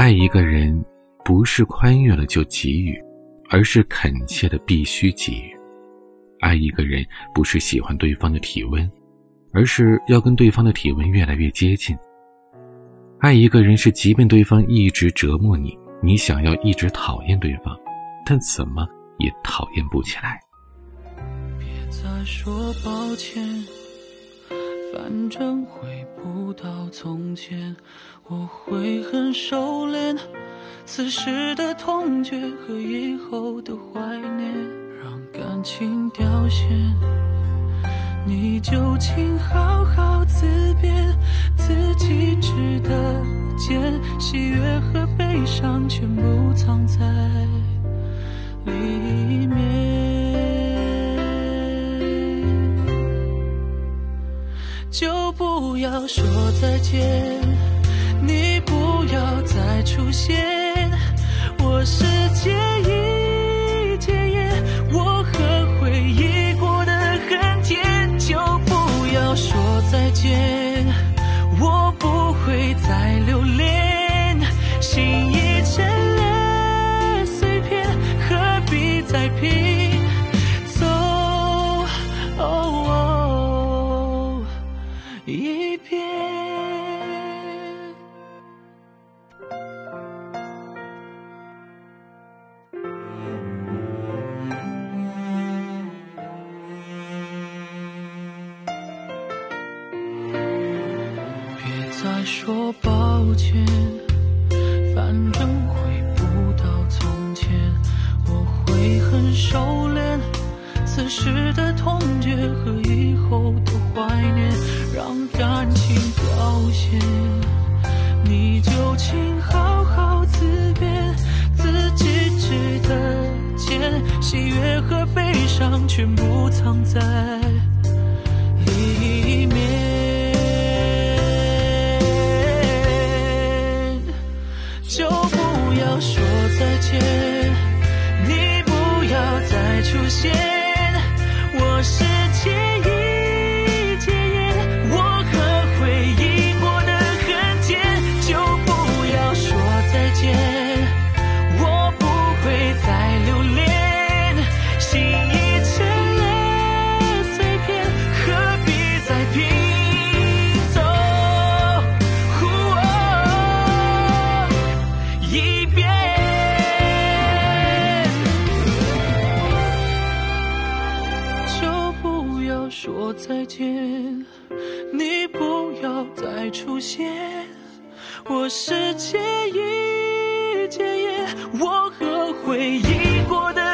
爱一个人，不是宽裕了就给予，而是恳切的必须给予。爱一个人，不是喜欢对方的体温，而是要跟对方的体温越来越接近。爱一个人，是即便对方一直折磨你，你想要一直讨厌对方，但怎么也讨厌不起来。别再说抱歉。反正回不到从前，我会很收敛。此时的痛觉和以后的怀念，让感情凋谢。你就请好好自辩，自己值得见。喜悦和悲伤全部藏在里面。就不要说再见，你不要再出现。别再说抱歉，反正回不到从前。我会很收敛，此时的痛觉和以后的怀念，让感情凋谢。你就请好好自辩，自己值得见。喜悦和悲伤全部藏在里面。就不要说再见，你不要再出现。再见，你不要再出现。我世界一戒烟，我和回忆过的。